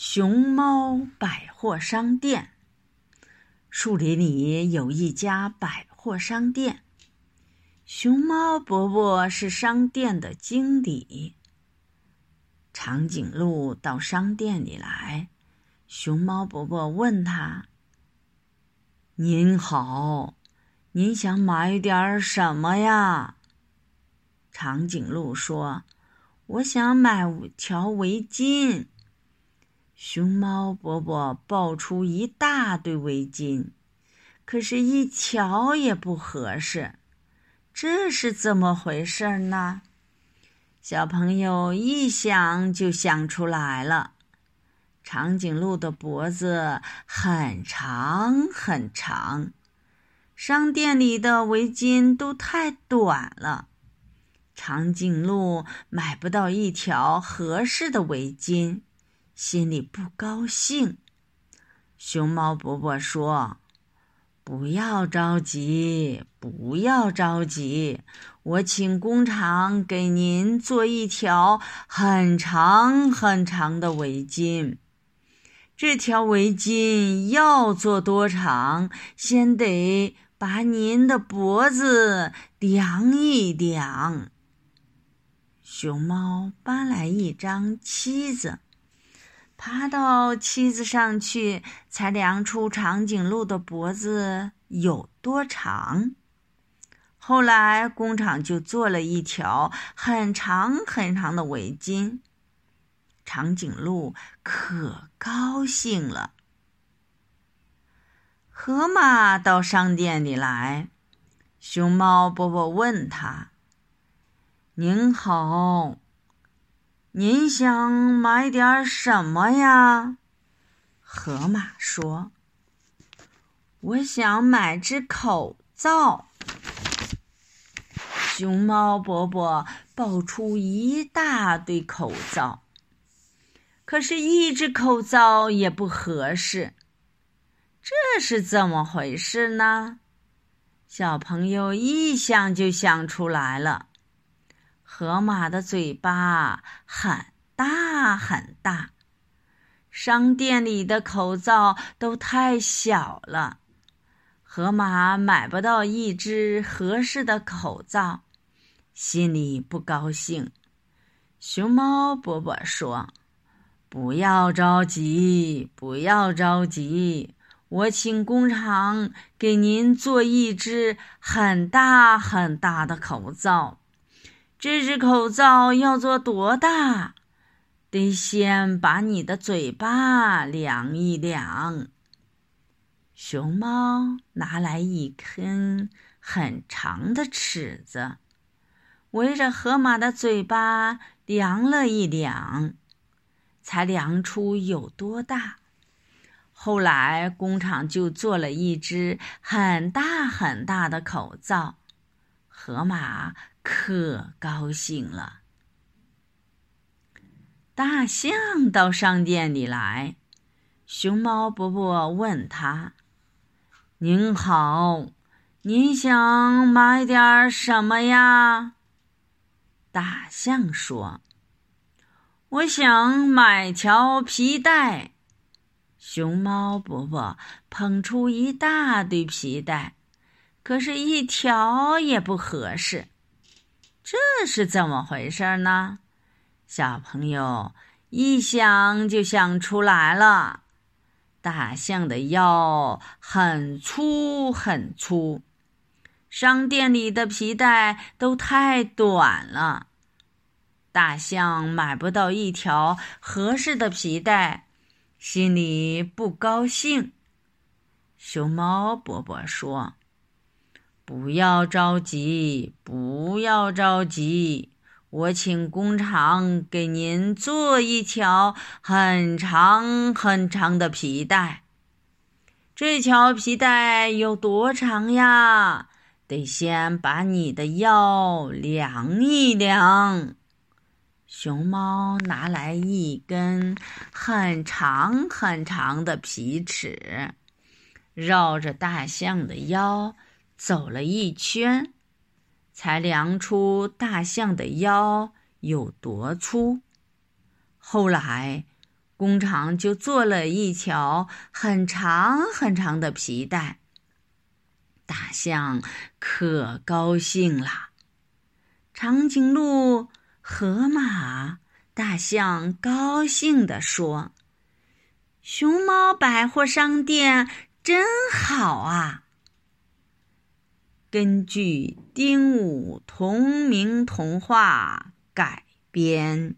熊猫百货商店。树林里有一家百货商店，熊猫伯伯是商店的经理。长颈鹿到商店里来，熊猫伯伯问他：“您好，您想买点什么呀？”长颈鹿说：“我想买条围巾。”熊猫伯伯抱出一大堆围巾，可是，一条也不合适。这是怎么回事呢？小朋友一想就想出来了。长颈鹿的脖子很长很长，商店里的围巾都太短了。长颈鹿买不到一条合适的围巾，心里不高兴。熊猫伯伯说：“不要着急，不要着急，我请工厂给您做一条很长很长的围巾。这条围巾要做多长，先得把您的脖子量一量。”熊猫搬来一张梯子，爬到梯子上去，才量出长颈鹿的脖子有多长。后来工厂就做了一条很长很长的围巾，长颈鹿可高兴了。河马到商店里来，熊猫伯伯问他。您好，您想买点什么呀？河马说：“我想买只口罩。”熊猫伯伯抱出一大堆口罩，可是，一只口罩也不合适。这是怎么回事呢？小朋友一想就想出来了。河马的嘴巴很大很大，商店里的口罩都太小了，河马买不到一只合适的口罩，心里不高兴。熊猫伯伯说：“不要着急，不要着急，我请工厂给您做一只很大很大的口罩。”这只口罩要做多大？得先把你的嘴巴量一量。熊猫拿来一根很长的尺子，围着河马的嘴巴量了一量，才量出有多大。后来工厂就做了一只很大很大的口罩，河马。可高兴了。大象到商店里来，熊猫伯伯问他：“您好，您想买点什么呀？”大象说：“我想买条皮带。”熊猫伯伯捧出一大堆皮带，可是，一条也不合适。这是怎么回事呢？小朋友一想就想出来了。大象的腰很粗很粗，商店里的皮带都太短了，大象买不到一条合适的皮带，心里不高兴。熊猫伯伯说。不要着急，不要着急，我请工厂给您做一条很长很长的皮带。这条皮带有多长呀？得先把你的腰量一量。熊猫拿来一根很长很长的皮尺，绕着大象的腰。走了一圈，才量出大象的腰有多粗。后来，工厂就做了一条很长很长的皮带。大象可高兴了。长颈鹿、河马、大象高兴地说：“熊猫百货商店真好啊！”根据丁武同名童话改编。